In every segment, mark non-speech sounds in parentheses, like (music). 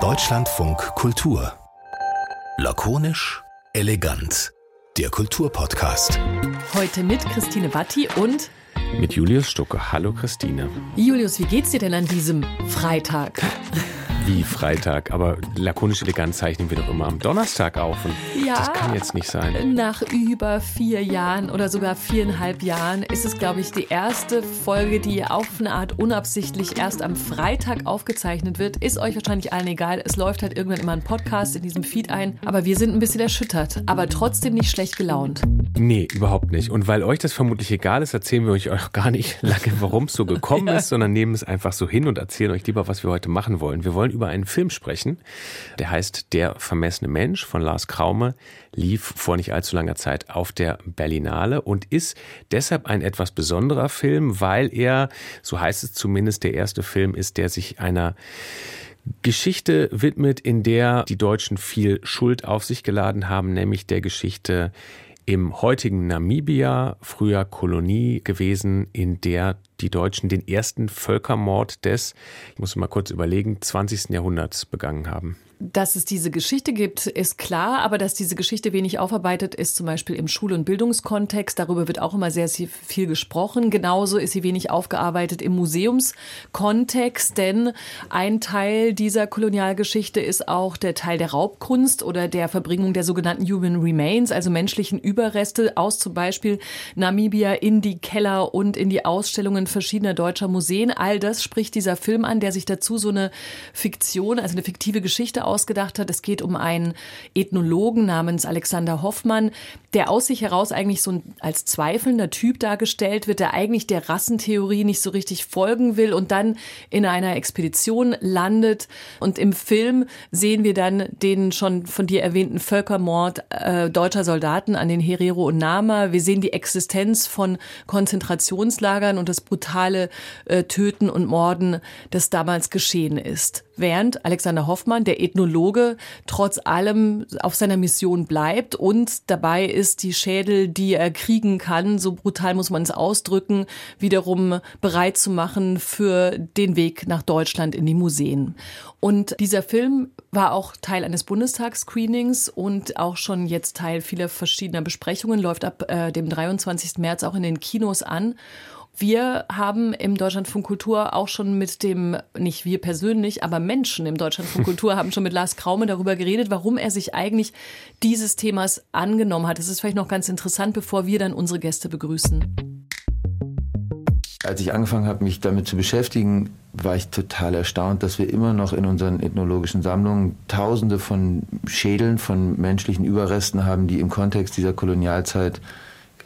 Deutschlandfunk Kultur. Lakonisch, elegant. Der Kulturpodcast. Heute mit Christine Batti und mit Julius Stucke. Hallo Christine. Julius, wie geht's dir denn an diesem Freitag? (laughs) Wie Freitag, aber lakonisch elegant zeichnen wir doch immer am Donnerstag auf. Und ja, das kann jetzt nicht sein. Nach über vier Jahren oder sogar viereinhalb Jahren ist es, glaube ich, die erste Folge, die auf eine Art unabsichtlich erst am Freitag aufgezeichnet wird. Ist euch wahrscheinlich allen egal. Es läuft halt irgendwann immer ein Podcast in diesem Feed ein. Aber wir sind ein bisschen erschüttert, aber trotzdem nicht schlecht gelaunt. Nee, überhaupt nicht. Und weil euch das vermutlich egal ist, erzählen wir euch auch gar nicht (laughs) lange, warum es so gekommen ja. ist, sondern nehmen es einfach so hin und erzählen euch lieber, was wir heute machen wollen. Wir wollen über einen Film sprechen, der heißt Der vermessene Mensch von Lars Kraume, lief vor nicht allzu langer Zeit auf der Berlinale und ist deshalb ein etwas besonderer Film, weil er, so heißt es zumindest, der erste Film ist, der sich einer Geschichte widmet, in der die Deutschen viel Schuld auf sich geladen haben, nämlich der Geschichte im heutigen Namibia, früher Kolonie gewesen, in der die Deutschen den ersten Völkermord des, ich muss mal kurz überlegen, 20. Jahrhunderts begangen haben. Dass es diese Geschichte gibt, ist klar, aber dass diese Geschichte wenig aufarbeitet ist, zum Beispiel im Schul- und Bildungskontext, darüber wird auch immer sehr, sehr viel gesprochen. Genauso ist sie wenig aufgearbeitet im Museumskontext, denn ein Teil dieser Kolonialgeschichte ist auch der Teil der Raubkunst oder der Verbringung der sogenannten Human Remains, also menschlichen Überreste aus zum Beispiel Namibia in die Keller und in die Ausstellungen verschiedener deutscher Museen. All das spricht dieser Film an, der sich dazu so eine Fiktion, also eine fiktive Geschichte ausgedacht hat. Es geht um einen Ethnologen namens Alexander Hoffmann, der aus sich heraus eigentlich so als zweifelnder Typ dargestellt wird, der eigentlich der Rassentheorie nicht so richtig folgen will und dann in einer Expedition landet. Und im Film sehen wir dann den schon von dir erwähnten Völkermord äh, deutscher Soldaten an den Herero und Nama. Wir sehen die Existenz von Konzentrationslagern und das brutale äh, Töten und Morden, das damals geschehen ist während Alexander Hoffmann, der Ethnologe, trotz allem auf seiner Mission bleibt und dabei ist, die Schädel, die er kriegen kann, so brutal muss man es ausdrücken, wiederum bereit zu machen für den Weg nach Deutschland in die Museen. Und dieser Film war auch Teil eines Bundestagsscreenings und auch schon jetzt Teil vieler verschiedener Besprechungen, läuft ab äh, dem 23. März auch in den Kinos an. Wir haben im Deutschlandfunk Kultur auch schon mit dem, nicht wir persönlich, aber Menschen im Deutschlandfunk (laughs) Kultur haben schon mit Lars Kraume darüber geredet, warum er sich eigentlich dieses Themas angenommen hat. Das ist vielleicht noch ganz interessant, bevor wir dann unsere Gäste begrüßen. Als ich angefangen habe, mich damit zu beschäftigen, war ich total erstaunt, dass wir immer noch in unseren ethnologischen Sammlungen Tausende von Schädeln, von menschlichen Überresten haben, die im Kontext dieser Kolonialzeit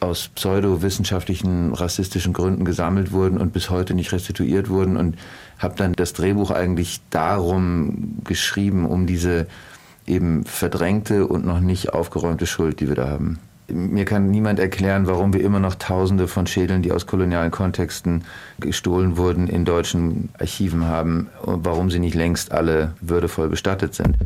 aus pseudowissenschaftlichen, rassistischen Gründen gesammelt wurden und bis heute nicht restituiert wurden und habe dann das Drehbuch eigentlich darum geschrieben, um diese eben verdrängte und noch nicht aufgeräumte Schuld, die wir da haben. Mir kann niemand erklären, warum wir immer noch Tausende von Schädeln, die aus kolonialen Kontexten gestohlen wurden, in deutschen Archiven haben und warum sie nicht längst alle würdevoll bestattet sind.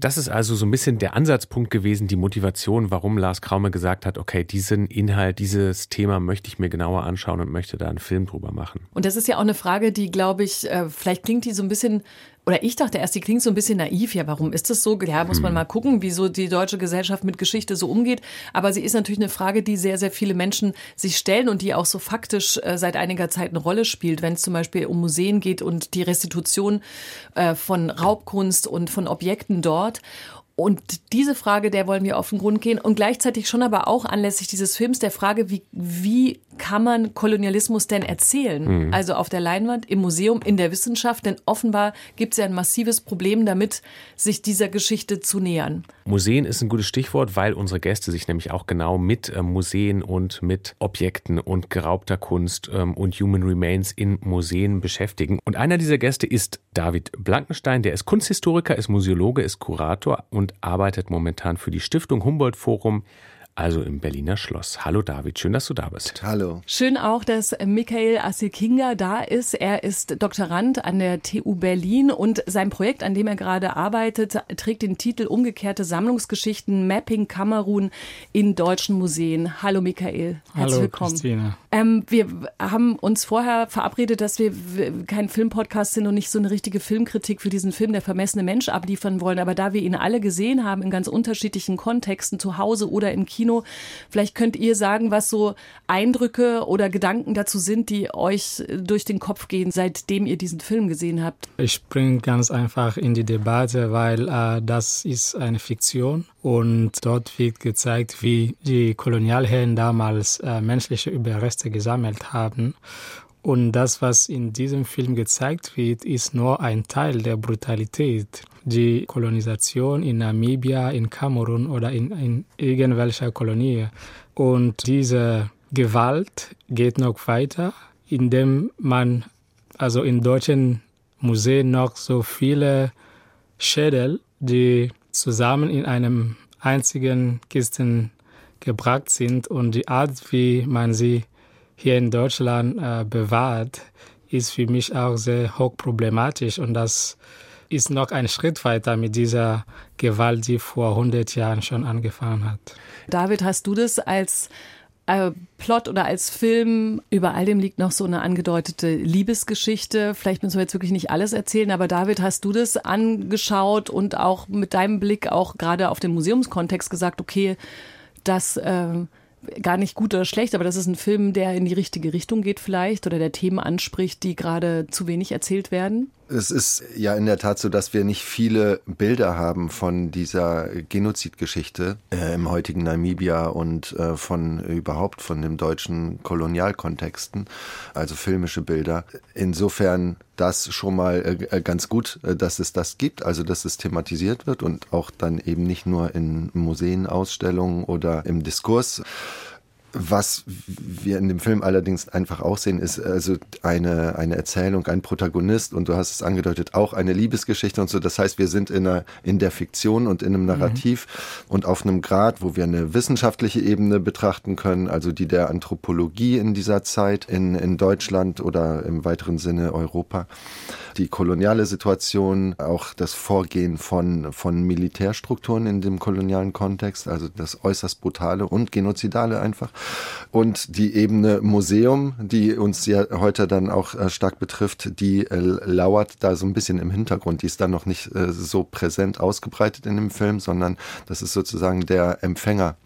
Das ist also so ein bisschen der Ansatzpunkt gewesen, die Motivation, warum Lars Kraume gesagt hat, okay, diesen Inhalt, dieses Thema möchte ich mir genauer anschauen und möchte da einen Film drüber machen. Und das ist ja auch eine Frage, die, glaube ich, äh, vielleicht klingt die so ein bisschen oder ich dachte erst, die klingt so ein bisschen naiv. Ja, warum ist das so? Ja, muss man hm. mal gucken, wieso die deutsche Gesellschaft mit Geschichte so umgeht. Aber sie ist natürlich eine Frage, die sehr, sehr viele Menschen sich stellen und die auch so faktisch äh, seit einiger Zeit eine Rolle spielt, wenn es zum Beispiel um Museen geht und die Restitution äh, von Raubkunst und von Objekten dort. Und diese Frage, der wollen wir auf den Grund gehen und gleichzeitig schon aber auch anlässlich dieses Films der Frage, wie, wie kann man Kolonialismus denn erzählen? Mhm. Also auf der Leinwand, im Museum, in der Wissenschaft, denn offenbar gibt es ja ein massives Problem damit, sich dieser Geschichte zu nähern. Museen ist ein gutes Stichwort, weil unsere Gäste sich nämlich auch genau mit äh, Museen und mit Objekten und geraubter Kunst ähm, und Human Remains in Museen beschäftigen. Und einer dieser Gäste ist David Blankenstein, der ist Kunsthistoriker, ist Museologe, ist Kurator und arbeitet momentan für die Stiftung Humboldt Forum also im Berliner Schloss. Hallo David, schön, dass du da bist. Hallo. Schön auch, dass Michael Asekinga da ist. Er ist Doktorand an der TU Berlin und sein Projekt, an dem er gerade arbeitet, trägt den Titel Umgekehrte Sammlungsgeschichten Mapping Kamerun in deutschen Museen. Hallo Michael, herzlich Hallo, willkommen. Christine. Ähm, wir haben uns vorher verabredet, dass wir kein Filmpodcast sind und nicht so eine richtige Filmkritik für diesen Film Der vermessene Mensch abliefern wollen. Aber da wir ihn alle gesehen haben in ganz unterschiedlichen Kontexten, zu Hause oder im Kino, vielleicht könnt ihr sagen, was so Eindrücke oder Gedanken dazu sind, die euch durch den Kopf gehen, seitdem ihr diesen Film gesehen habt. Ich bringe ganz einfach in die Debatte, weil äh, das ist eine Fiktion und dort wird gezeigt, wie die Kolonialherren damals äh, menschliche Überreste gesammelt haben. Und das, was in diesem Film gezeigt wird, ist nur ein Teil der Brutalität. Die Kolonisation in Namibia, in Kamerun oder in, in irgendwelcher Kolonie. Und diese Gewalt geht noch weiter, indem man also in deutschen Museen noch so viele Schädel, die zusammen in einem einzigen Kisten gebracht sind und die Art, wie man sie hier in Deutschland äh, bewahrt, ist für mich auch sehr hochproblematisch und das ist noch ein Schritt weiter mit dieser Gewalt, die vor 100 Jahren schon angefangen hat. David, hast du das als äh, Plot oder als Film, über all dem liegt noch so eine angedeutete Liebesgeschichte. Vielleicht müssen wir jetzt wirklich nicht alles erzählen, aber David, hast du das angeschaut und auch mit deinem Blick auch gerade auf den Museumskontext gesagt, okay, das äh, gar nicht gut oder schlecht, aber das ist ein Film, der in die richtige Richtung geht vielleicht oder der Themen anspricht, die gerade zu wenig erzählt werden? Es ist ja in der Tat so, dass wir nicht viele Bilder haben von dieser Genozidgeschichte äh, im heutigen Namibia und äh, von überhaupt von dem deutschen Kolonialkontexten, also filmische Bilder. Insofern das schon mal äh, ganz gut, äh, dass es das gibt, also dass es thematisiert wird und auch dann eben nicht nur in Museen, Ausstellungen oder im Diskurs. Was wir in dem Film allerdings einfach auch sehen, ist also eine, eine Erzählung, ein Protagonist und du hast es angedeutet, auch eine Liebesgeschichte und so. Das heißt, wir sind in, einer, in der Fiktion und in einem Narrativ mhm. und auf einem Grad, wo wir eine wissenschaftliche Ebene betrachten können, also die der Anthropologie in dieser Zeit in, in Deutschland oder im weiteren Sinne Europa die koloniale Situation, auch das Vorgehen von, von Militärstrukturen in dem kolonialen Kontext, also das äußerst brutale und genozidale einfach. Und die Ebene Museum, die uns ja heute dann auch äh, stark betrifft, die äh, lauert da so ein bisschen im Hintergrund. Die ist dann noch nicht äh, so präsent ausgebreitet in dem Film, sondern das ist sozusagen der Empfänger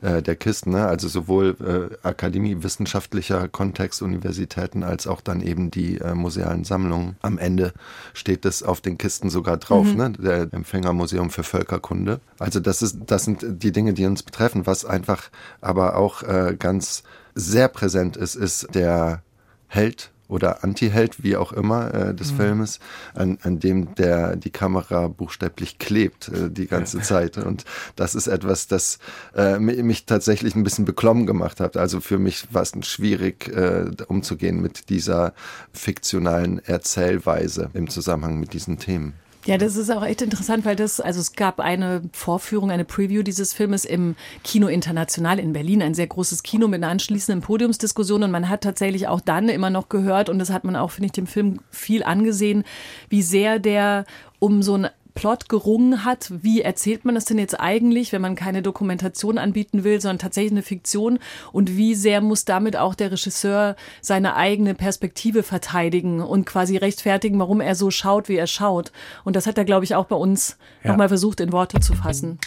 äh, der Kisten. Ne? Also sowohl äh, Akademie, wissenschaftlicher Kontext, Universitäten, als auch dann eben die äh, musealen Sammlungen. Am Ende steht das auf den Kisten sogar drauf, mhm. ne? der Empfängermuseum für Völkerkunde. Also das, ist, das sind die Dinge, die uns betreffen. Was einfach aber auch äh, ganz sehr präsent ist, ist der Held oder Antiheld, wie auch immer, äh, des mhm. Filmes, an, an dem der die Kamera buchstäblich klebt äh, die ganze ja. (laughs) Zeit. Und das ist etwas, das äh, mich tatsächlich ein bisschen beklommen gemacht hat. Also für mich war es schwierig, äh, umzugehen mit dieser fiktionalen Erzählweise im Zusammenhang mit diesen Themen. Ja, das ist auch echt interessant, weil das, also es gab eine Vorführung, eine Preview dieses Filmes im Kino International in Berlin, ein sehr großes Kino mit einer anschließenden Podiumsdiskussion. Und man hat tatsächlich auch dann immer noch gehört und das hat man auch, finde ich, dem Film viel angesehen, wie sehr der um so ein Plot gerungen hat. Wie erzählt man das denn jetzt eigentlich, wenn man keine Dokumentation anbieten will, sondern tatsächlich eine Fiktion? Und wie sehr muss damit auch der Regisseur seine eigene Perspektive verteidigen und quasi rechtfertigen, warum er so schaut, wie er schaut? Und das hat er, glaube ich, auch bei uns ja. nochmal versucht, in Worte zu fassen.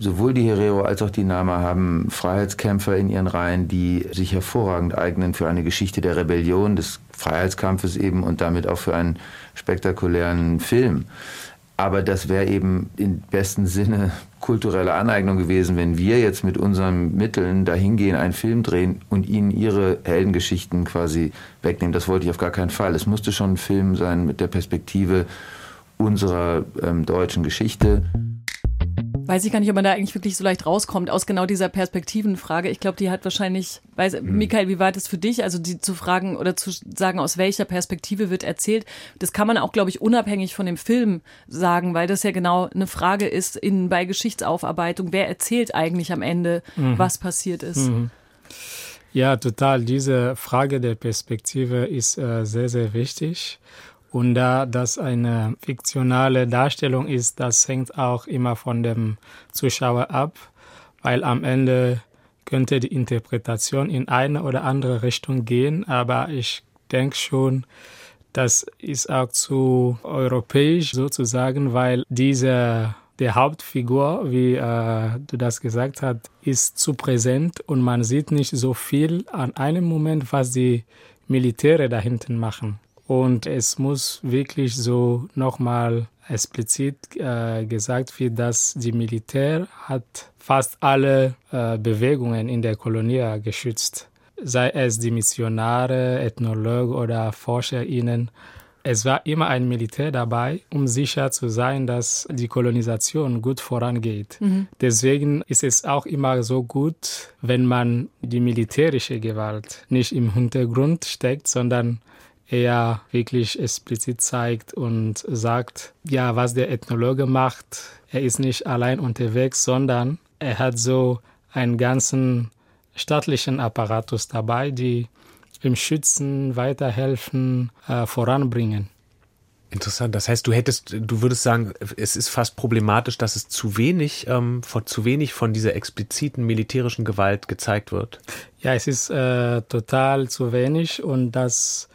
Sowohl die Herero als auch die Nama haben Freiheitskämpfer in ihren Reihen, die sich hervorragend eignen für eine Geschichte der Rebellion, des Freiheitskampfes eben und damit auch für einen spektakulären Film. Aber das wäre eben im besten Sinne kulturelle Aneignung gewesen, wenn wir jetzt mit unseren Mitteln dahingehen, einen Film drehen und ihnen ihre Heldengeschichten quasi wegnehmen. Das wollte ich auf gar keinen Fall. Es musste schon ein Film sein mit der Perspektive unserer ähm, deutschen Geschichte. Weiß ich gar nicht, ob man da eigentlich wirklich so leicht rauskommt aus genau dieser Perspektivenfrage. Ich glaube, die hat wahrscheinlich, weiß, mhm. Michael, wie war das für dich? Also die zu fragen oder zu sagen, aus welcher Perspektive wird erzählt, das kann man auch, glaube ich, unabhängig von dem Film sagen, weil das ja genau eine Frage ist in, bei Geschichtsaufarbeitung, wer erzählt eigentlich am Ende, mhm. was passiert ist. Mhm. Ja, total. Diese Frage der Perspektive ist äh, sehr, sehr wichtig. Und da das eine fiktionale Darstellung ist, das hängt auch immer von dem Zuschauer ab, weil am Ende könnte die Interpretation in eine oder andere Richtung gehen, aber ich denke schon, das ist auch zu europäisch sozusagen, weil diese der Hauptfigur, wie äh, du das gesagt hast, ist zu präsent und man sieht nicht so viel an einem Moment, was die Militäre da hinten machen. Und es muss wirklich so nochmal explizit äh, gesagt wird, dass die Militär hat fast alle äh, Bewegungen in der Kolonie geschützt. Sei es die Missionare, Ethnologen oder ForscherInnen. Es war immer ein Militär dabei, um sicher zu sein, dass die Kolonisation gut vorangeht. Mhm. Deswegen ist es auch immer so gut, wenn man die militärische Gewalt nicht im Hintergrund steckt, sondern er wirklich explizit zeigt und sagt, ja, was der Ethnologe macht, er ist nicht allein unterwegs, sondern er hat so einen ganzen staatlichen Apparatus dabei, die im Schützen, weiterhelfen, äh, voranbringen. Interessant. Das heißt, du hättest, du würdest sagen, es ist fast problematisch, dass es zu wenig, ähm, von, zu wenig von dieser expliziten militärischen Gewalt gezeigt wird. Ja, es ist äh, total zu wenig und das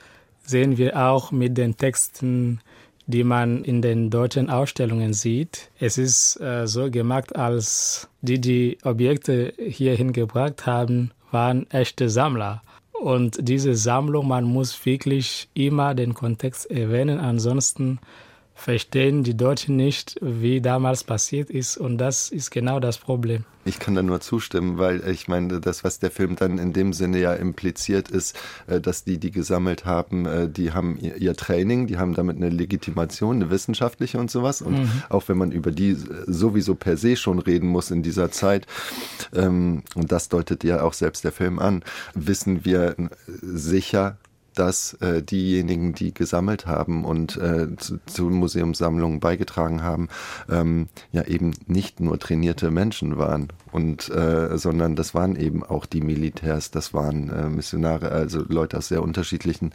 sehen wir auch mit den Texten, die man in den deutschen Ausstellungen sieht. Es ist äh, so gemacht, als die die Objekte hierhin gebracht haben, waren echte Sammler. Und diese Sammlung, man muss wirklich immer den Kontext erwähnen, ansonsten verstehen die Deutschen nicht, wie damals passiert ist. Und das ist genau das Problem. Ich kann da nur zustimmen, weil ich meine, das, was der Film dann in dem Sinne ja impliziert, ist, äh, dass die, die gesammelt haben, äh, die haben ihr Training, die haben damit eine Legitimation, eine wissenschaftliche und sowas. Und mhm. auch wenn man über die sowieso per se schon reden muss in dieser Zeit, ähm, und das deutet ja auch selbst der Film an, wissen wir sicher, dass äh, diejenigen, die gesammelt haben und äh, zu, zu Museumssammlungen beigetragen haben, ähm, ja eben nicht nur trainierte Menschen waren und äh, sondern das waren eben auch die Militärs, das waren äh, Missionare, also Leute aus sehr unterschiedlichen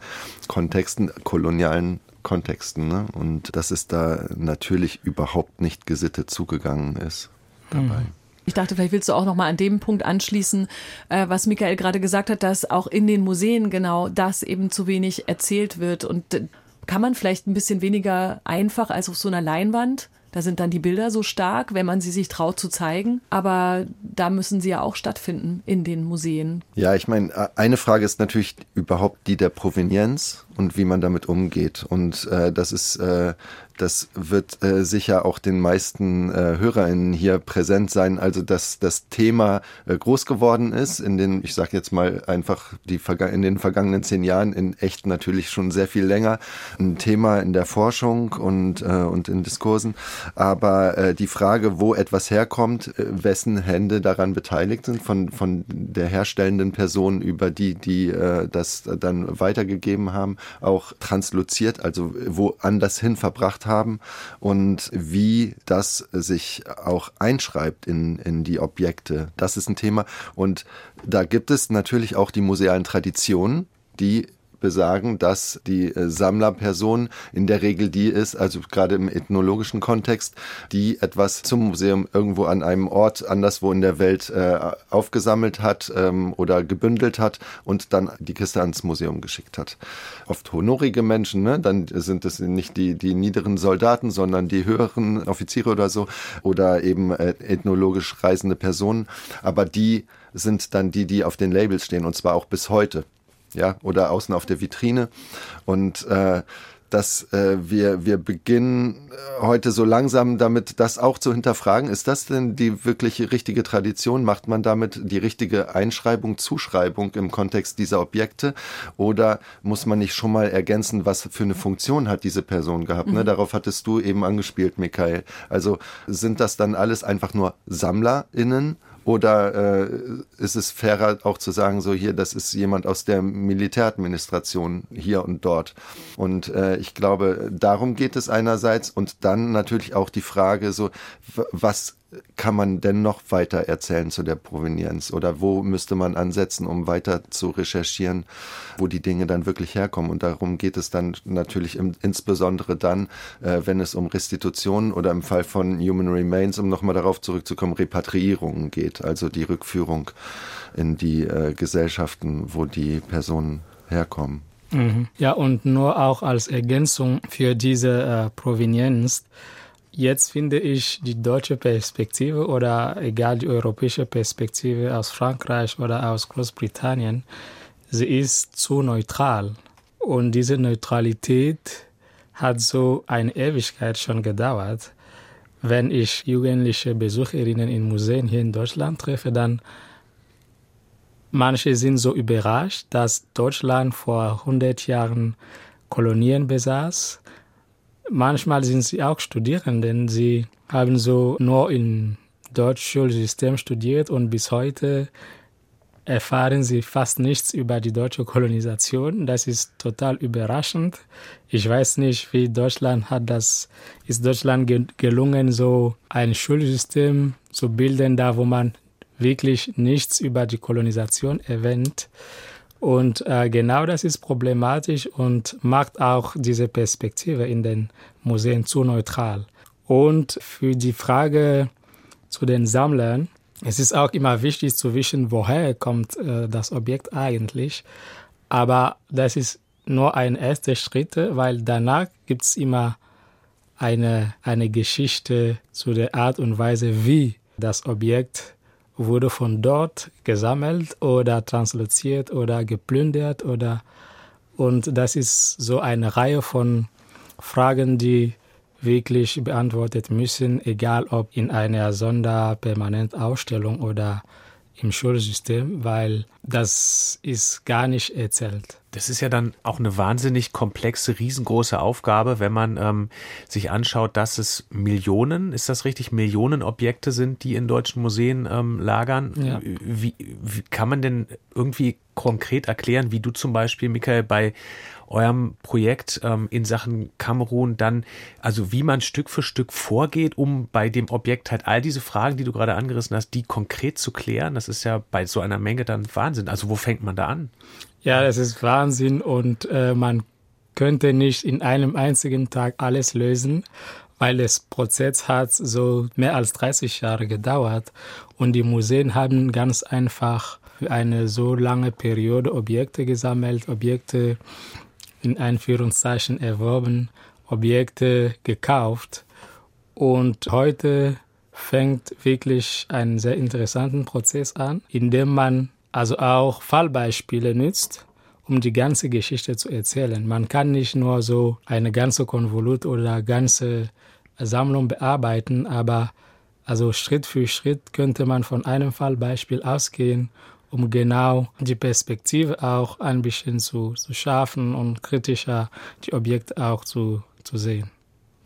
Kontexten, kolonialen Kontexten, ne? und dass es da natürlich überhaupt nicht gesittet zugegangen ist dabei. Mhm. Ich dachte, vielleicht willst du auch noch mal an dem Punkt anschließen, äh, was Michael gerade gesagt hat, dass auch in den Museen genau das eben zu wenig erzählt wird. Und äh, kann man vielleicht ein bisschen weniger einfach als auf so einer Leinwand? Da sind dann die Bilder so stark, wenn man sie sich traut zu zeigen. Aber da müssen sie ja auch stattfinden in den Museen. Ja, ich meine, eine Frage ist natürlich überhaupt die der Provenienz und wie man damit umgeht. Und äh, das ist äh, das wird äh, sicher auch den meisten äh, HörerInnen hier präsent sein. Also, dass das Thema äh, groß geworden ist in den, ich sage jetzt mal einfach die in den vergangenen zehn Jahren in echt natürlich schon sehr viel länger ein Thema in der Forschung und äh, und in Diskursen. Aber äh, die Frage, wo etwas herkommt, äh, wessen Hände daran beteiligt sind, von von der herstellenden Person über die, die äh, das dann weitergegeben haben, auch transloziert, also wo anders hin verbracht haben und wie das sich auch einschreibt in, in die Objekte. Das ist ein Thema. Und da gibt es natürlich auch die musealen Traditionen, die besagen, dass die äh, Sammlerperson in der Regel die ist, also gerade im ethnologischen Kontext, die etwas zum Museum irgendwo an einem Ort anderswo in der Welt äh, aufgesammelt hat ähm, oder gebündelt hat und dann die Kiste ans Museum geschickt hat. Oft honorige Menschen, ne? dann sind es nicht die, die niederen Soldaten, sondern die höheren Offiziere oder so oder eben äh, ethnologisch reisende Personen, aber die sind dann die, die auf den Labels stehen und zwar auch bis heute ja, oder außen auf der Vitrine. Und äh, dass äh, wir, wir beginnen äh, heute so langsam damit, das auch zu hinterfragen. Ist das denn die wirkliche richtige Tradition? Macht man damit die richtige Einschreibung, Zuschreibung im Kontext dieser Objekte? Oder muss man nicht schon mal ergänzen, was für eine Funktion hat diese Person gehabt? Ne? Mhm. Ne? Darauf hattest du eben angespielt, Michael. Also sind das dann alles einfach nur SammlerInnen? Oder äh, ist es fairer auch zu sagen, so hier, das ist jemand aus der Militäradministration hier und dort. Und äh, ich glaube, darum geht es einerseits und dann natürlich auch die Frage, so was kann man denn noch weiter erzählen zu der Provenienz? Oder wo müsste man ansetzen, um weiter zu recherchieren, wo die Dinge dann wirklich herkommen? Und darum geht es dann natürlich im, insbesondere dann, äh, wenn es um Restitutionen oder im Fall von Human Remains, um nochmal darauf zurückzukommen, Repatriierungen geht, also die Rückführung in die äh, Gesellschaften, wo die Personen herkommen. Mhm. Ja, und nur auch als Ergänzung für diese äh, Provenienz, Jetzt finde ich die deutsche Perspektive oder egal die europäische Perspektive aus Frankreich oder aus Großbritannien, sie ist zu neutral. Und diese Neutralität hat so eine Ewigkeit schon gedauert. Wenn ich jugendliche Besucherinnen in Museen hier in Deutschland treffe, dann manche sind so überrascht, dass Deutschland vor 100 Jahren Kolonien besaß Manchmal sind sie auch Studierenden. Sie haben so nur im Deutschschulsystem studiert und bis heute erfahren sie fast nichts über die deutsche Kolonisation. Das ist total überraschend. Ich weiß nicht, wie Deutschland hat das, ist Deutschland gelungen, so ein Schulsystem zu bilden, da wo man wirklich nichts über die Kolonisation erwähnt. Und äh, genau das ist problematisch und macht auch diese Perspektive in den Museen zu neutral. Und für die Frage zu den Sammlern, es ist auch immer wichtig zu wissen, woher kommt äh, das Objekt eigentlich. Aber das ist nur ein erster Schritt, weil danach gibt es immer eine, eine Geschichte zu der Art und Weise, wie das Objekt wurde von dort gesammelt oder transloziert oder geplündert oder und das ist so eine Reihe von Fragen, die wirklich beantwortet müssen, egal ob in einer Sonderpermanentausstellung oder im Schulsystem, weil das ist gar nicht erzählt. Das ist ja dann auch eine wahnsinnig komplexe, riesengroße Aufgabe, wenn man ähm, sich anschaut, dass es Millionen, ist das richtig, Millionen Objekte sind, die in deutschen Museen ähm, lagern. Ja. Wie, wie kann man denn irgendwie konkret erklären, wie du zum Beispiel, Michael, bei eurem Projekt ähm, in Sachen Kamerun dann, also wie man Stück für Stück vorgeht, um bei dem Objekt halt all diese Fragen, die du gerade angerissen hast, die konkret zu klären. Das ist ja bei so einer Menge dann Wahnsinn. Also wo fängt man da an? Ja, das ist Wahnsinn und äh, man könnte nicht in einem einzigen Tag alles lösen, weil das Prozess hat so mehr als 30 Jahre gedauert und die Museen haben ganz einfach für eine so lange Periode Objekte gesammelt, Objekte in Einführungszeichen erworben, Objekte gekauft. Und heute fängt wirklich ein sehr interessanten Prozess an, in dem man also auch Fallbeispiele nützt, um die ganze Geschichte zu erzählen. Man kann nicht nur so eine ganze Konvolut oder ganze Sammlung bearbeiten, aber also Schritt für Schritt könnte man von einem Fallbeispiel ausgehen um genau die Perspektive auch ein bisschen zu, zu schärfen und kritischer die Objekte auch zu, zu sehen.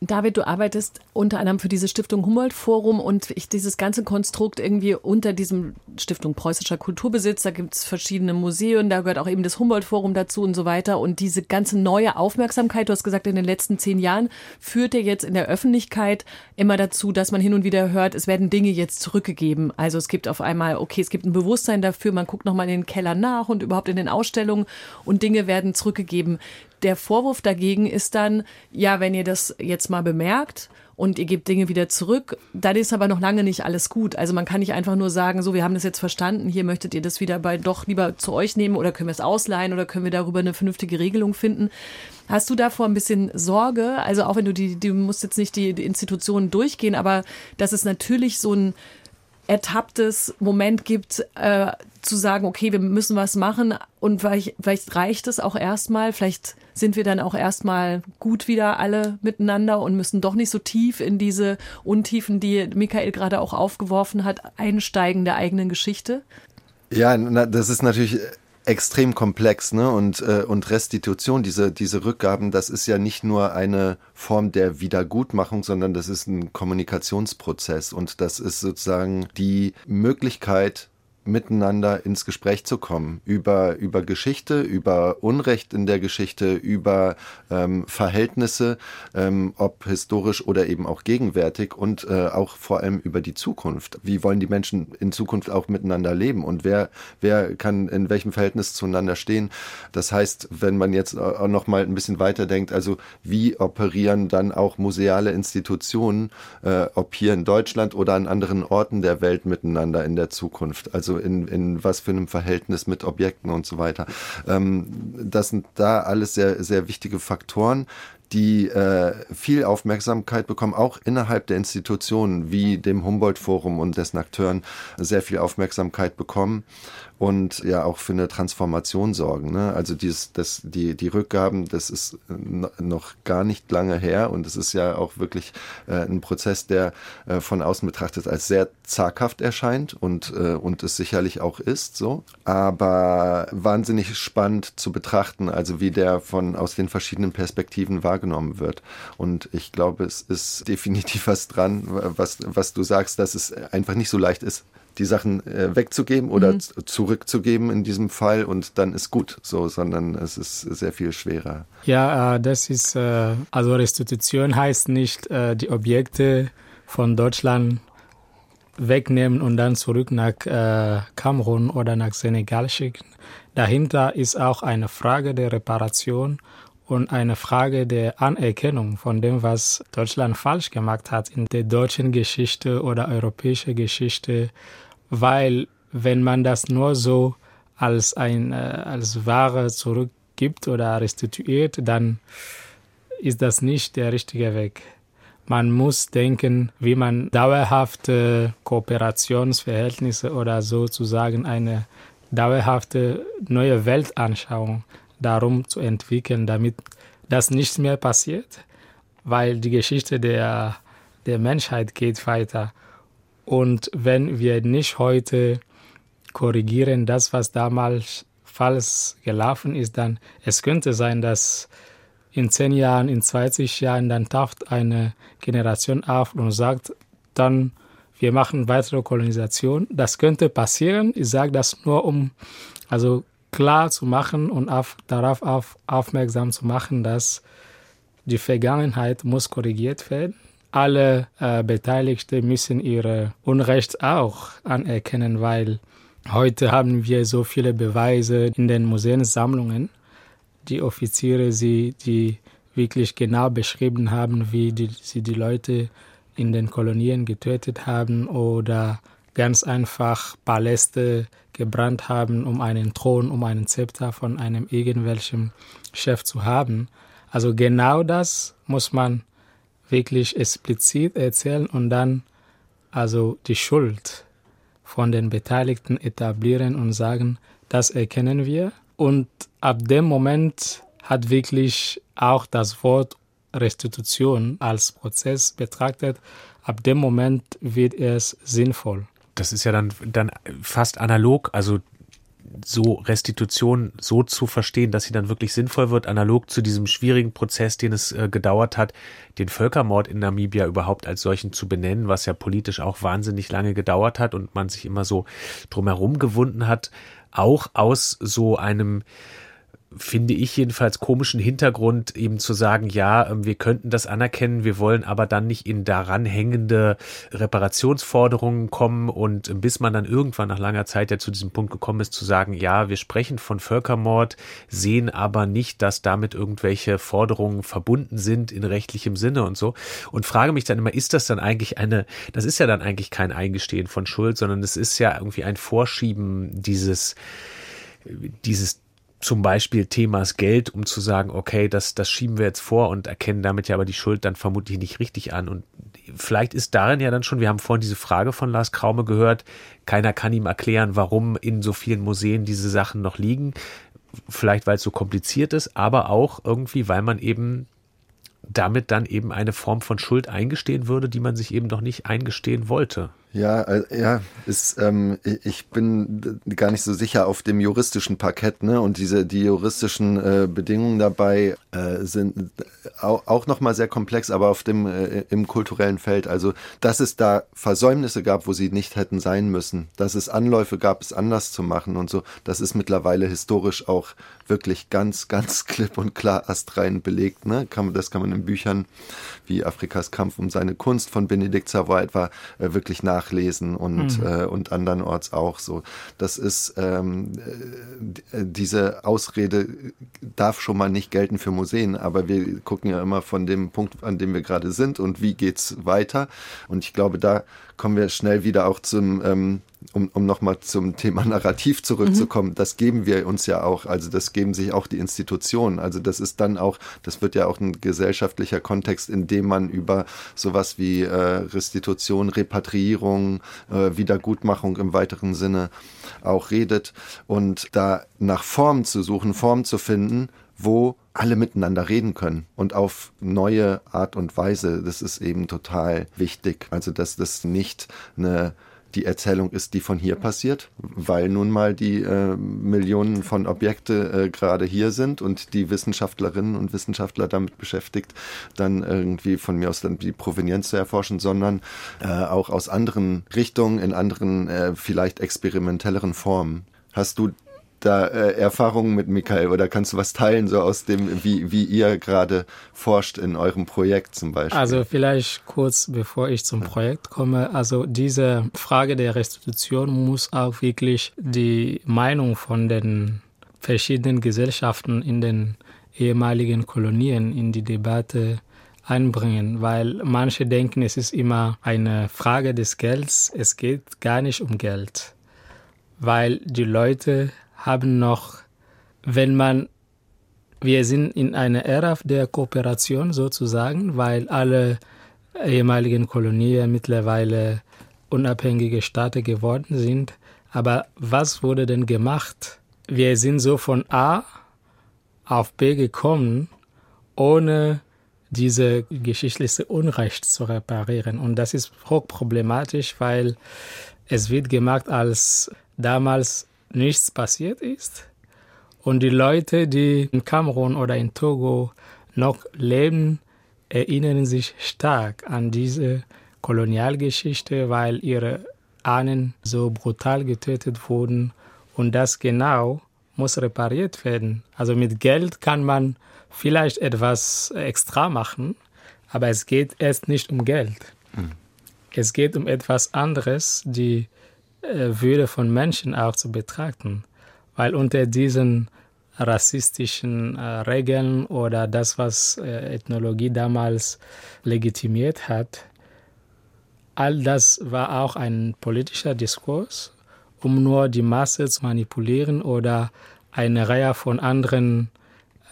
David, du arbeitest unter anderem für diese Stiftung Humboldt Forum und ich dieses ganze Konstrukt irgendwie unter diesem Stiftung Preußischer Kulturbesitz, da gibt es verschiedene Museen, da gehört auch eben das Humboldt Forum dazu und so weiter. Und diese ganze neue Aufmerksamkeit, du hast gesagt, in den letzten zehn Jahren führt ja jetzt in der Öffentlichkeit immer dazu, dass man hin und wieder hört, es werden Dinge jetzt zurückgegeben. Also es gibt auf einmal, okay, es gibt ein Bewusstsein dafür, man guckt nochmal in den Keller nach und überhaupt in den Ausstellungen und Dinge werden zurückgegeben. Der Vorwurf dagegen ist dann, ja, wenn ihr das jetzt mal bemerkt und ihr gebt Dinge wieder zurück, dann ist aber noch lange nicht alles gut. Also man kann nicht einfach nur sagen, so, wir haben das jetzt verstanden, hier möchtet ihr das wieder bei doch lieber zu euch nehmen oder können wir es ausleihen oder können wir darüber eine vernünftige Regelung finden. Hast du davor ein bisschen Sorge? Also auch wenn du die, du musst jetzt nicht die, die Institutionen durchgehen, aber dass es natürlich so ein ertapptes Moment gibt, äh, zu sagen, okay, wir müssen was machen und vielleicht, vielleicht reicht es auch erstmal, vielleicht sind wir dann auch erstmal gut wieder alle miteinander und müssen doch nicht so tief in diese Untiefen, die Michael gerade auch aufgeworfen hat, einsteigen der eigenen Geschichte? Ja, das ist natürlich extrem komplex, ne? Und, äh, und Restitution, diese, diese Rückgaben, das ist ja nicht nur eine Form der Wiedergutmachung, sondern das ist ein Kommunikationsprozess und das ist sozusagen die Möglichkeit, miteinander ins Gespräch zu kommen über, über Geschichte, über Unrecht in der Geschichte, über ähm, Verhältnisse, ähm, ob historisch oder eben auch gegenwärtig und äh, auch vor allem über die Zukunft. Wie wollen die Menschen in Zukunft auch miteinander leben und wer, wer kann in welchem Verhältnis zueinander stehen? Das heißt, wenn man jetzt auch noch mal ein bisschen weiter denkt, also wie operieren dann auch museale Institutionen, äh, ob hier in Deutschland oder an anderen Orten der Welt miteinander in der Zukunft? Also also in, in was für einem Verhältnis mit Objekten und so weiter. Ähm, das sind da alles sehr, sehr wichtige Faktoren, die äh, viel Aufmerksamkeit bekommen, auch innerhalb der Institutionen wie dem Humboldt-Forum und dessen Akteuren sehr viel Aufmerksamkeit bekommen und ja auch für eine Transformation sorgen. Ne? Also dieses, das, die, die Rückgaben, das ist noch gar nicht lange her und es ist ja auch wirklich äh, ein Prozess, der äh, von außen betrachtet als sehr zaghaft erscheint und, äh, und es sicherlich auch ist so, aber wahnsinnig spannend zu betrachten, also wie der von aus den verschiedenen Perspektiven wahrgenommen wird. Und ich glaube, es ist definitiv was dran, was, was du sagst, dass es einfach nicht so leicht ist, die Sachen äh, wegzugeben oder mhm. zurückzugeben in diesem Fall und dann ist gut, so, sondern es ist sehr viel schwerer. Ja, äh, das ist, äh, also Restitution heißt nicht, äh, die Objekte von Deutschland wegnehmen und dann zurück nach äh, Kamerun oder nach Senegal schicken. Dahinter ist auch eine Frage der Reparation und eine Frage der Anerkennung von dem, was Deutschland falsch gemacht hat in der deutschen Geschichte oder europäischen Geschichte weil wenn man das nur so als ein äh, als Ware zurückgibt oder restituiert, dann ist das nicht der richtige Weg. Man muss denken, wie man dauerhafte Kooperationsverhältnisse oder sozusagen eine dauerhafte neue Weltanschauung darum zu entwickeln, damit das nicht mehr passiert, weil die Geschichte der, der Menschheit geht weiter. Und wenn wir nicht heute korrigieren, das, was damals falsch gelaufen ist, dann es könnte sein, dass in zehn Jahren, in 20 Jahren, dann taucht eine Generation auf und sagt, dann wir machen weitere Kolonisation. Das könnte passieren. Ich sage das nur, um also klar zu machen und auf, darauf auf, aufmerksam zu machen, dass die Vergangenheit muss korrigiert werden alle äh, Beteiligten müssen ihre Unrecht auch anerkennen, weil heute haben wir so viele Beweise in den Museumssammlungen, die Offiziere, sie, die wirklich genau beschrieben haben, wie die, sie die Leute in den Kolonien getötet haben oder ganz einfach Paläste gebrannt haben, um einen Thron, um einen Zepter von einem irgendwelchen Chef zu haben. Also genau das muss man wirklich explizit erzählen und dann also die Schuld von den Beteiligten etablieren und sagen, das erkennen wir. Und ab dem Moment hat wirklich auch das Wort Restitution als Prozess betrachtet. Ab dem Moment wird es sinnvoll. Das ist ja dann, dann fast analog, also so Restitution so zu verstehen, dass sie dann wirklich sinnvoll wird, analog zu diesem schwierigen Prozess, den es äh, gedauert hat, den Völkermord in Namibia überhaupt als solchen zu benennen, was ja politisch auch wahnsinnig lange gedauert hat und man sich immer so drumherum gewunden hat, auch aus so einem finde ich jedenfalls komischen Hintergrund, eben zu sagen, ja, ähm, wir könnten das anerkennen, wir wollen aber dann nicht in daran hängende Reparationsforderungen kommen. Und bis man dann irgendwann nach langer Zeit ja zu diesem Punkt gekommen ist, zu sagen, ja, wir sprechen von Völkermord, sehen aber nicht, dass damit irgendwelche Forderungen verbunden sind in rechtlichem Sinne und so. Und frage mich dann immer, ist das dann eigentlich eine, das ist ja dann eigentlich kein Eingestehen von Schuld, sondern es ist ja irgendwie ein Vorschieben dieses dieses zum Beispiel Themas Geld, um zu sagen, okay, das, das schieben wir jetzt vor und erkennen damit ja aber die Schuld dann vermutlich nicht richtig an. Und vielleicht ist darin ja dann schon, wir haben vorhin diese Frage von Lars Kraume gehört, keiner kann ihm erklären, warum in so vielen Museen diese Sachen noch liegen. Vielleicht, weil es so kompliziert ist, aber auch irgendwie, weil man eben damit dann eben eine Form von Schuld eingestehen würde, die man sich eben noch nicht eingestehen wollte. Ja, äh, ja, ist, ähm, ich bin gar nicht so sicher auf dem juristischen Parkett, ne? Und diese die juristischen äh, Bedingungen dabei äh, sind auch, auch noch mal sehr komplex, aber auf dem äh, im kulturellen Feld. Also, dass es da Versäumnisse gab, wo sie nicht hätten sein müssen, dass es Anläufe gab, es anders zu machen und so, das ist mittlerweile historisch auch wirklich ganz, ganz klipp und klar astrein belegt. Ne? Kann, das kann man in Büchern wie Afrikas Kampf um seine Kunst von Benedikt Savoy etwa äh, wirklich nach nachlesen und, mhm. äh, und andernorts auch so. Das ist, ähm, äh, diese Ausrede darf schon mal nicht gelten für Museen, aber wir gucken ja immer von dem Punkt, an dem wir gerade sind und wie geht's weiter. Und ich glaube, da kommen wir schnell wieder auch zum, ähm, um, um nochmal zum Thema (laughs) Narrativ zurückzukommen, mhm. das geben wir uns ja auch, also das geben sich auch die Institutionen. Also das ist dann auch, das wird ja auch ein gesellschaftlicher Kontext, in dem man über sowas wie äh, Restitution, Repatriierung, äh, Wiedergutmachung im weiteren Sinne auch redet. Und da nach Formen zu suchen, Formen zu finden, wo alle miteinander reden können und auf neue Art und Weise. Das ist eben total wichtig. Also, dass das nicht eine die Erzählung ist, die von hier passiert, weil nun mal die äh, Millionen von Objekte äh, gerade hier sind und die Wissenschaftlerinnen und Wissenschaftler damit beschäftigt, dann irgendwie von mir aus dann die Provenienz zu erforschen, sondern äh, auch aus anderen Richtungen, in anderen, äh, vielleicht experimentelleren Formen. Hast du da äh, Erfahrungen mit Michael oder kannst du was teilen, so aus dem, wie, wie ihr gerade forscht in eurem Projekt zum Beispiel? Also vielleicht kurz bevor ich zum Projekt komme. Also diese Frage der Restitution muss auch wirklich die Meinung von den verschiedenen Gesellschaften in den ehemaligen Kolonien in die Debatte einbringen, weil manche denken, es ist immer eine Frage des Gelds. Es geht gar nicht um Geld, weil die Leute haben noch, wenn man, wir sind in einer Ära der Kooperation sozusagen, weil alle ehemaligen Kolonien mittlerweile unabhängige Staaten geworden sind. Aber was wurde denn gemacht? Wir sind so von A auf B gekommen, ohne diese geschichtliche Unrecht zu reparieren. Und das ist hochproblematisch, weil es wird gemacht, als damals nichts passiert ist. Und die Leute, die in Kamerun oder in Togo noch leben, erinnern sich stark an diese Kolonialgeschichte, weil ihre Ahnen so brutal getötet wurden. Und das genau muss repariert werden. Also mit Geld kann man vielleicht etwas extra machen, aber es geht erst nicht um Geld. Mhm. Es geht um etwas anderes, die Würde von Menschen auch zu betrachten. Weil unter diesen rassistischen äh, Regeln oder das, was äh, Ethnologie damals legitimiert hat, all das war auch ein politischer Diskurs, um nur die Masse zu manipulieren oder eine Reihe von anderen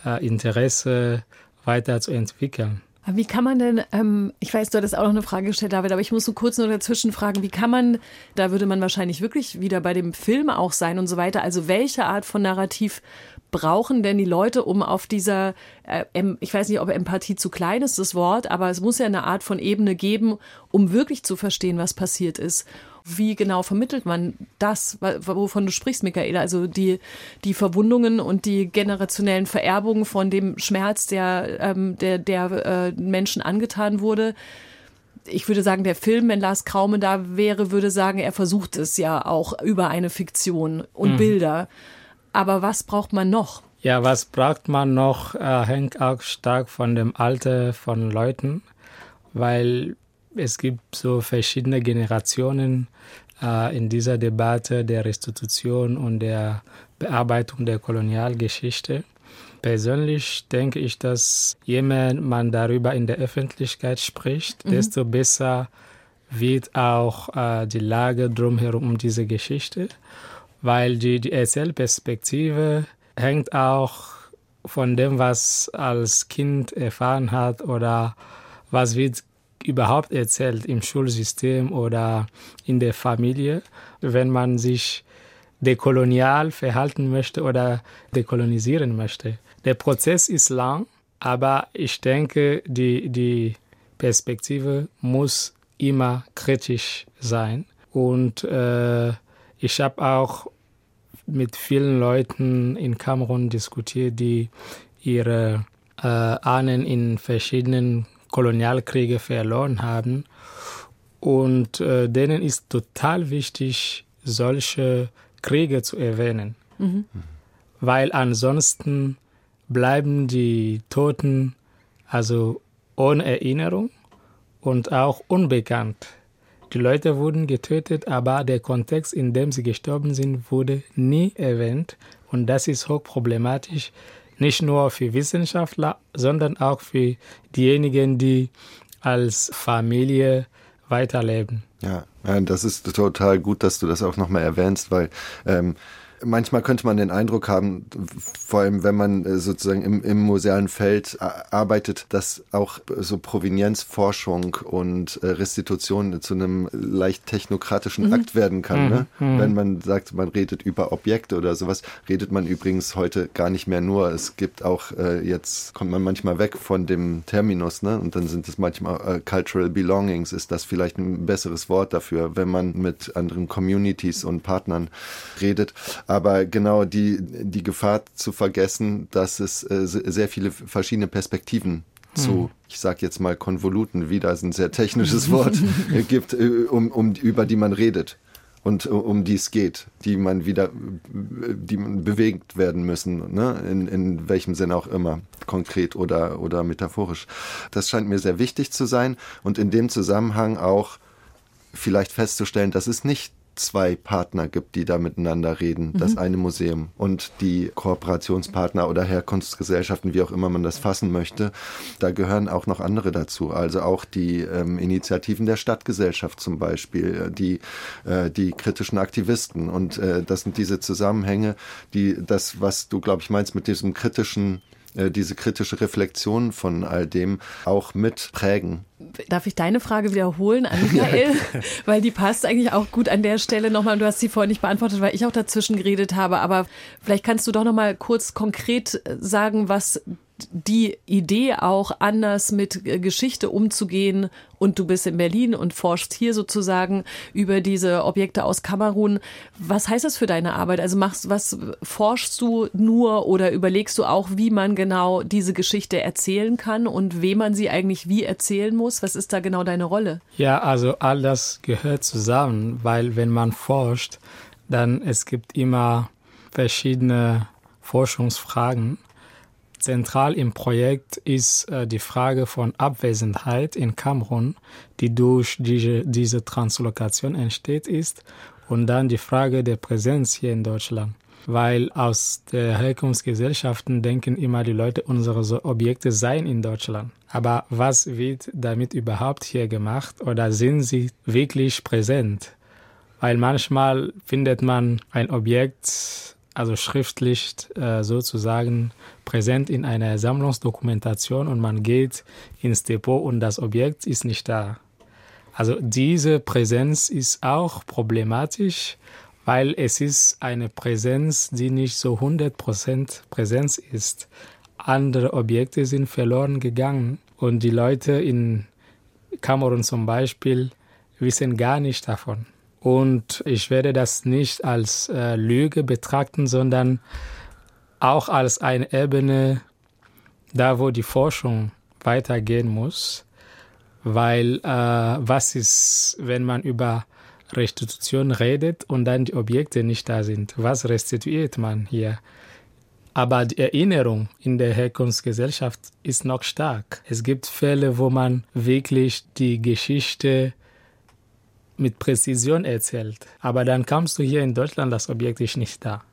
äh, Interessen weiterzuentwickeln. Wie kann man denn, ähm, ich weiß, du hattest auch noch eine Frage gestellt, David, aber ich muss so kurz nur dazwischen fragen, wie kann man, da würde man wahrscheinlich wirklich wieder bei dem Film auch sein und so weiter, also welche Art von Narrativ brauchen denn die Leute, um auf dieser, äh, ich weiß nicht, ob Empathie zu klein ist, das Wort, aber es muss ja eine Art von Ebene geben, um wirklich zu verstehen, was passiert ist. Wie genau vermittelt man das, wovon du sprichst, Michaela? Also die, die Verwundungen und die generationellen Vererbungen von dem Schmerz, der, ähm, der, der äh, Menschen angetan wurde. Ich würde sagen, der Film, wenn Lars Kraume da wäre, würde sagen, er versucht es ja auch über eine Fiktion und mhm. Bilder. Aber was braucht man noch? Ja, was braucht man noch, äh, hängt auch stark von dem Alter von Leuten, weil es gibt so verschiedene Generationen äh, in dieser Debatte der Restitution und der Bearbeitung der Kolonialgeschichte. Persönlich denke ich, dass je mehr man darüber in der Öffentlichkeit spricht, mhm. desto besser wird auch äh, die Lage drumherum um diese Geschichte, weil die, die Erzählperspektive hängt auch von dem, was als Kind erfahren hat oder was wird überhaupt erzählt im Schulsystem oder in der Familie, wenn man sich dekolonial verhalten möchte oder dekolonisieren möchte. Der Prozess ist lang, aber ich denke, die, die Perspektive muss immer kritisch sein. Und äh, ich habe auch mit vielen Leuten in Kamerun diskutiert, die ihre äh, Ahnen in verschiedenen Kolonialkriegen verloren haben. Und äh, denen ist total wichtig, solche Kriege zu erwähnen. Mhm. Weil ansonsten bleiben die Toten also ohne Erinnerung und auch unbekannt. Die Leute wurden getötet, aber der Kontext, in dem sie gestorben sind, wurde nie erwähnt. Und das ist hochproblematisch, nicht nur für Wissenschaftler, sondern auch für diejenigen, die als Familie weiterleben. Ja, das ist total gut, dass du das auch nochmal erwähnst, weil ähm, manchmal könnte man den Eindruck haben, vor allem wenn man äh, sozusagen im, im musealen Feld arbeitet, dass auch so Provenienzforschung und äh, Restitution zu einem leicht technokratischen mhm. Akt werden kann. Ne? Mhm. Wenn man sagt, man redet über Objekte oder sowas, redet man übrigens heute gar nicht mehr nur. Es gibt auch, äh, jetzt kommt man manchmal weg von dem Terminus, ne? Und dann sind es manchmal äh, Cultural Belongings, ist das vielleicht ein besseres Wort dafür, wenn man mit anderen Communities und Partnern redet. Aber genau die, die Gefahr zu vergessen, dass es äh, sehr viele verschiedene Perspektiven zu, hm. ich sag jetzt mal Konvoluten, wieder ist ein sehr technisches Wort, (laughs) äh, gibt, äh, um, um, über die man redet und um die es geht, die man wieder, die man bewegt werden müssen, ne? in, in welchem Sinn auch immer, konkret oder, oder metaphorisch. Das scheint mir sehr wichtig zu sein und in dem Zusammenhang auch vielleicht festzustellen, dass es nicht zwei Partner gibt, die da miteinander reden. Mhm. Das eine Museum und die Kooperationspartner oder Herkunftsgesellschaften, wie auch immer man das fassen möchte. Da gehören auch noch andere dazu. Also auch die ähm, Initiativen der Stadtgesellschaft zum Beispiel, äh, die, äh, die kritischen Aktivisten. Und äh, das sind diese Zusammenhänge, die das, was du, glaube ich, meinst mit diesem kritischen diese kritische Reflexion von all dem auch mit prägen. Darf ich deine Frage wiederholen an Michael? (laughs) (laughs) weil die passt eigentlich auch gut an der Stelle nochmal. Du hast sie vorhin nicht beantwortet, weil ich auch dazwischen geredet habe. Aber vielleicht kannst du doch nochmal kurz konkret sagen, was die Idee auch anders mit äh, Geschichte umzugehen und du bist in Berlin und forschst hier sozusagen über diese Objekte aus Kamerun. Was heißt das für deine Arbeit? Also machst was forschst du nur oder überlegst du auch, wie man genau diese Geschichte erzählen kann und wem man sie eigentlich wie erzählen muss? Was ist da genau deine Rolle? Ja, also all das gehört zusammen, weil wenn man forscht, dann es gibt immer verschiedene Forschungsfragen Zentral im Projekt ist äh, die Frage von Abwesenheit in Kamerun, die durch diese, diese Translokation entsteht ist, und dann die Frage der Präsenz hier in Deutschland. Weil aus der Herkunftsgesellschaften denken immer die Leute, unsere Objekte seien in Deutschland. Aber was wird damit überhaupt hier gemacht oder sind sie wirklich präsent? Weil manchmal findet man ein Objekt also schriftlich äh, sozusagen präsent in einer Sammlungsdokumentation und man geht ins Depot und das Objekt ist nicht da. Also diese Präsenz ist auch problematisch, weil es ist eine Präsenz, die nicht so 100% Präsenz ist. Andere Objekte sind verloren gegangen und die Leute in Kamerun zum Beispiel wissen gar nicht davon. Und ich werde das nicht als äh, Lüge betrachten, sondern auch als eine Ebene, da wo die Forschung weitergehen muss. Weil äh, was ist, wenn man über Restitution redet und dann die Objekte nicht da sind? Was restituiert man hier? Aber die Erinnerung in der Herkunftsgesellschaft ist noch stark. Es gibt Fälle, wo man wirklich die Geschichte mit Präzision erzählt. Aber dann kamst du hier in Deutschland, das Objekt ist nicht da.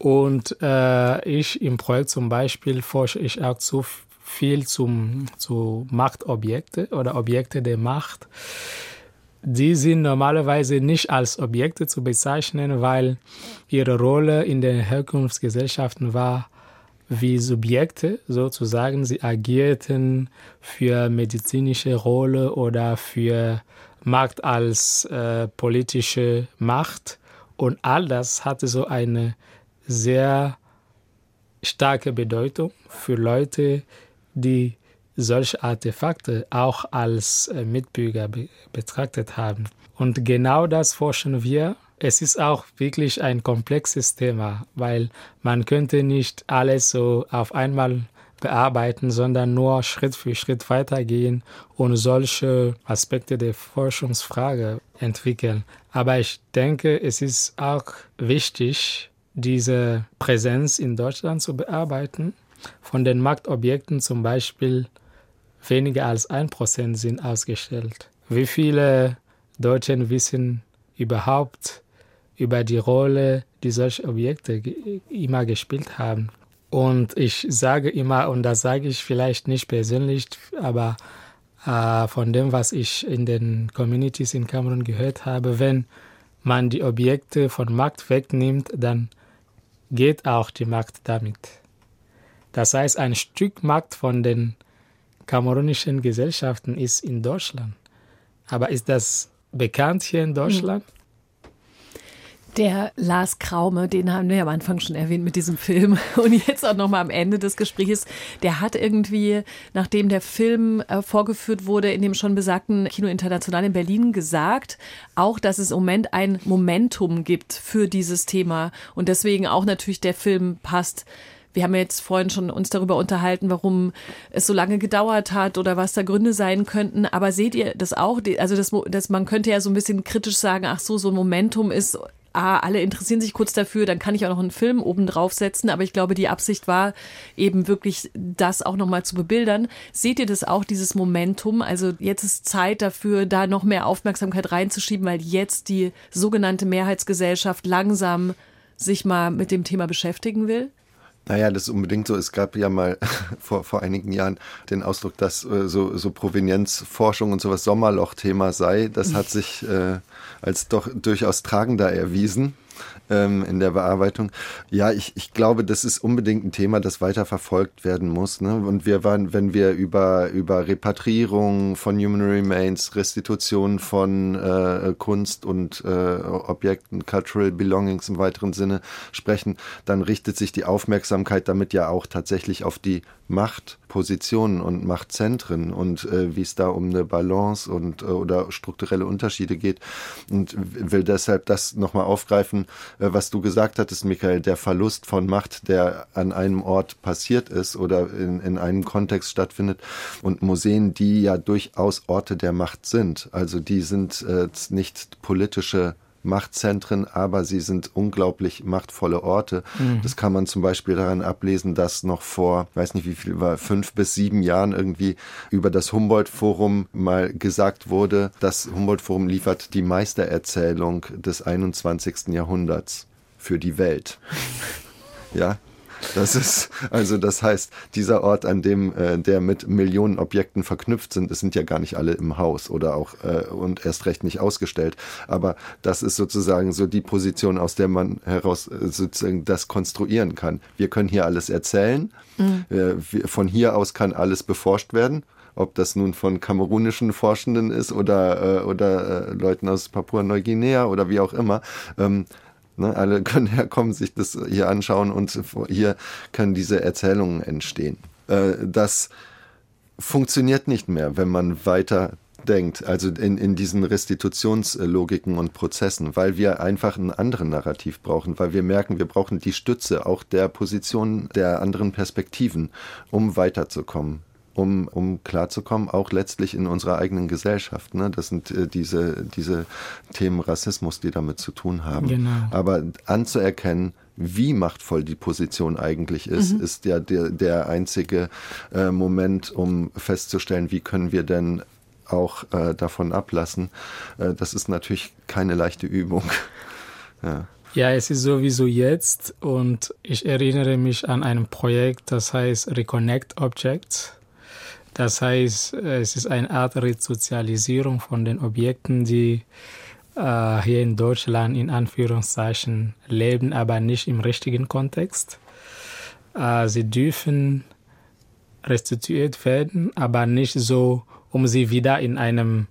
Und äh, ich im Projekt zum Beispiel forsche ich auch zu viel zum, zu Machtobjekte oder Objekte der Macht. Die sind normalerweise nicht als Objekte zu bezeichnen, weil ihre Rolle in den Herkunftsgesellschaften war wie Subjekte sozusagen. Sie agierten für medizinische Rolle oder für Macht als äh, politische Macht. Und all das hatte so eine sehr starke Bedeutung für Leute, die solche Artefakte auch als äh, Mitbürger be betrachtet haben. Und genau das forschen wir. Es ist auch wirklich ein komplexes Thema, weil man könnte nicht alles so auf einmal bearbeiten, sondern nur Schritt für Schritt weitergehen und solche Aspekte der Forschungsfrage entwickeln. Aber ich denke, es ist auch wichtig, diese Präsenz in Deutschland zu bearbeiten. Von den Marktobjekten zum Beispiel weniger als ein Prozent sind ausgestellt. Wie viele Deutschen wissen überhaupt über die Rolle, die solche Objekte immer gespielt haben? Und ich sage immer, und das sage ich vielleicht nicht persönlich, aber äh, von dem, was ich in den Communities in Kamerun gehört habe, wenn man die Objekte von Markt wegnimmt, dann geht auch die Markt damit. Das heißt, ein Stück Markt von den kamerunischen Gesellschaften ist in Deutschland. Aber ist das bekannt hier in Deutschland? Der Lars Kraume, den haben wir am Anfang schon erwähnt mit diesem Film (laughs) und jetzt auch nochmal am Ende des Gesprächs, der hat irgendwie, nachdem der Film äh, vorgeführt wurde, in dem schon besagten Kino International in Berlin gesagt, auch, dass es im Moment ein Momentum gibt für dieses Thema und deswegen auch natürlich der Film passt wir haben jetzt vorhin schon uns darüber unterhalten, warum es so lange gedauert hat oder was da Gründe sein könnten. Aber seht ihr das auch? Also das, das, man könnte ja so ein bisschen kritisch sagen, ach so, so ein Momentum ist ah, alle interessieren sich kurz dafür, dann kann ich auch noch einen Film oben draufsetzen. Aber ich glaube, die Absicht war eben wirklich, das auch nochmal zu bebildern. Seht ihr das auch, dieses Momentum? Also jetzt ist Zeit dafür, da noch mehr Aufmerksamkeit reinzuschieben, weil jetzt die sogenannte Mehrheitsgesellschaft langsam sich mal mit dem Thema beschäftigen will? Naja, das ist unbedingt so. Es gab ja mal (laughs) vor, vor einigen Jahren den Ausdruck, dass äh, so, so Provenienzforschung und sowas Sommerloch-Thema sei. Das hat sich äh, als doch durchaus tragender erwiesen ähm, in der Bearbeitung. Ja, ich, ich glaube, das ist unbedingt ein Thema, das weiter verfolgt werden muss. Ne? Und wir waren, wenn wir über, über Repatriierung von Human Remains, Restitution von äh, Kunst und äh, Objekten, Cultural Belongings im weiteren Sinne sprechen, dann richtet sich die Aufmerksamkeit damit ja auch tatsächlich auf die Machtpositionen und Machtzentren und äh, wie es da um eine Balance und äh, oder strukturelle Unterschiede geht und will deshalb das nochmal aufgreifen, was du gesagt hattest, Michael, der Verlust von Macht, der an einem Ort passiert ist oder in, in einem Kontext stattfindet und Museen, die ja durchaus Orte der Macht sind. Also die sind äh, nicht politische Machtzentren, aber sie sind unglaublich machtvolle Orte. Mhm. Das kann man zum Beispiel daran ablesen, dass noch vor, weiß nicht wie viel war, fünf bis sieben Jahren irgendwie über das Humboldt-Forum mal gesagt wurde, das Humboldt-Forum liefert die Meistererzählung des 21. Jahrhunderts für die Welt. (laughs) Ja, das ist, also das heißt, dieser Ort, an dem äh, der mit Millionen Objekten verknüpft sind, es sind ja gar nicht alle im Haus oder auch äh, und erst recht nicht ausgestellt. Aber das ist sozusagen so die Position, aus der man heraus äh, sozusagen das konstruieren kann. Wir können hier alles erzählen. Mhm. Äh, von hier aus kann alles beforscht werden ob das nun von kamerunischen Forschenden ist oder, äh, oder äh, Leuten aus Papua-Neuguinea oder wie auch immer. Ähm, Ne? Alle (laughs) können herkommen, sich das hier anschauen und hier können diese Erzählungen entstehen. Äh, das funktioniert nicht mehr, wenn man weiter denkt, also in, in diesen Restitutionslogiken und Prozessen, weil wir einfach einen anderen Narrativ brauchen, weil wir merken, wir brauchen die Stütze auch der Position der anderen Perspektiven, um weiterzukommen um, um klarzukommen, auch letztlich in unserer eigenen Gesellschaft. Ne? Das sind äh, diese, diese Themen Rassismus, die damit zu tun haben. Genau. Aber anzuerkennen, wie machtvoll die Position eigentlich ist, mhm. ist ja der, der einzige äh, Moment, um festzustellen, wie können wir denn auch äh, davon ablassen. Äh, das ist natürlich keine leichte Übung. (laughs) ja. Ja, es ist sowieso jetzt und ich erinnere mich an ein Projekt, das heißt Reconnect Objects. Das heißt, es ist eine Art Resozialisierung von den Objekten, die äh, hier in Deutschland in Anführungszeichen leben, aber nicht im richtigen Kontext. äh, sie dürfen restituiert werden, aber nicht so, um sie wieder in einem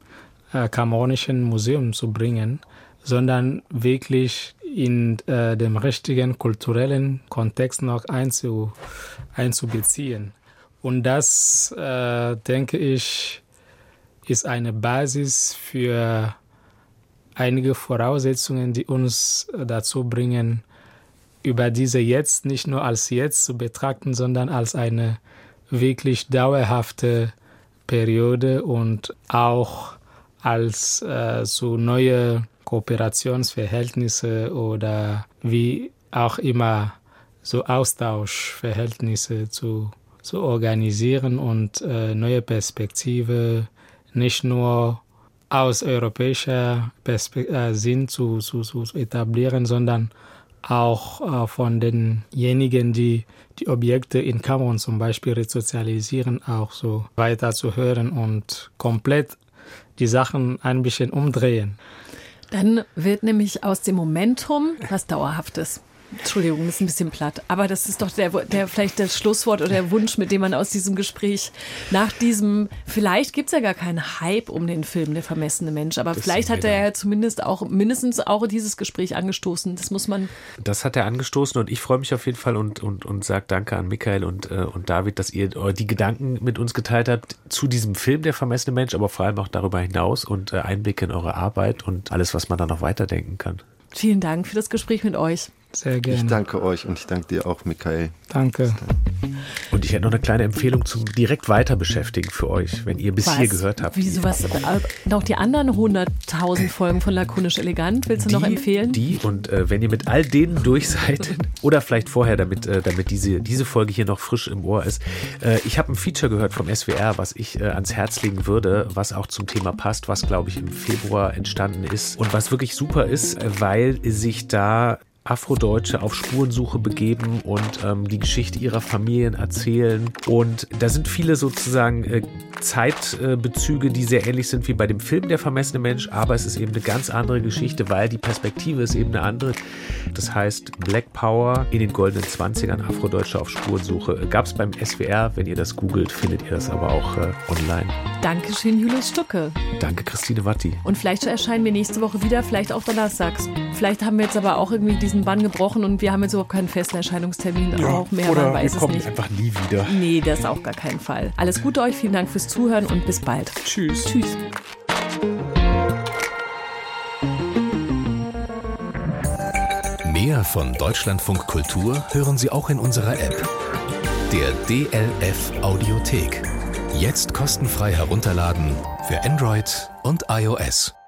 äh, kamerunischen Museum zu bringen, sondern wirklich in äh, dem richtigen kulturellen Kontext noch einzu, einzubeziehen. Und das, äh, denke ich, ist eine Basis für einige Voraussetzungen, die uns dazu bringen, über diese jetzt nicht nur als jetzt zu betrachten, sondern als eine wirklich dauerhafte Periode und auch als äh, so neue Kooperationsverhältnisse oder wie auch immer so Austauschverhältnisse zu, zu organisieren und äh, neue Perspektive nicht nur aus europäischer Perspe äh, Sinn zu, zu, zu etablieren, sondern auch äh, von denjenigen, die die Objekte in Kamerun zum Beispiel resozialisieren, auch so weiter zu hören und komplett die Sachen ein bisschen umdrehen. Dann wird nämlich aus dem Momentum was Dauerhaftes. Entschuldigung, das ist ein bisschen platt. Aber das ist doch der, der vielleicht das Schlusswort oder der Wunsch, mit dem man aus diesem Gespräch nach diesem, vielleicht gibt es ja gar keinen Hype um den Film Der vermessene Mensch, aber das vielleicht hat er ja zumindest auch mindestens auch dieses Gespräch angestoßen. Das muss man. Das hat er angestoßen und ich freue mich auf jeden Fall und, und, und sage danke an Michael und, äh, und David, dass ihr die Gedanken mit uns geteilt habt zu diesem Film Der vermessene Mensch, aber vor allem auch darüber hinaus und äh, Einblicke in eure Arbeit und alles, was man da noch weiterdenken kann. Vielen Dank für das Gespräch mit euch. Sehr gerne. Ich danke euch und ich danke dir auch, Michael. Danke. Und ich hätte noch eine kleine Empfehlung zum direkt weiter beschäftigen für euch, wenn ihr bis was? hier gehört habt. Wie sowas? Noch die anderen 100.000 Folgen von Lakonisch Elegant willst du die, noch empfehlen? Die und äh, wenn ihr mit all denen durch seid (laughs) oder vielleicht vorher, damit, äh, damit diese, diese Folge hier noch frisch im Ohr ist. Äh, ich habe ein Feature gehört vom SWR, was ich äh, ans Herz legen würde, was auch zum Thema passt, was glaube ich im Februar entstanden ist und was wirklich super ist, weil sich da Afrodeutsche auf Spurensuche begeben und ähm, die Geschichte ihrer Familien erzählen. Und da sind viele sozusagen äh, Zeitbezüge, die sehr ähnlich sind wie bei dem Film Der vermessene Mensch, aber es ist eben eine ganz andere Geschichte, weil die Perspektive ist eben eine andere. Das heißt Black Power in den goldenen 20ern, Afrodeutsche auf Spurensuche. Gab es beim SWR, wenn ihr das googelt, findet ihr das aber auch äh, online. Dankeschön, Julius Stucke. Danke, Christine Watti. Und vielleicht erscheinen wir nächste Woche wieder, vielleicht auch donnerstags. Vielleicht haben wir jetzt aber auch irgendwie diesen Bann gebrochen und wir haben jetzt überhaupt keinen festen Erscheinungstermin. Ja, auch mehr, oder man weiß wir kommen es nicht. einfach nie wieder. Nee, das auf gar keinen Fall. Alles Gute euch, vielen Dank fürs Zuhören und bis bald. Tschüss. Tschüss. Mehr von Deutschlandfunk Kultur hören Sie auch in unserer App. Der DLF Audiothek. Jetzt kostenfrei herunterladen für Android und iOS.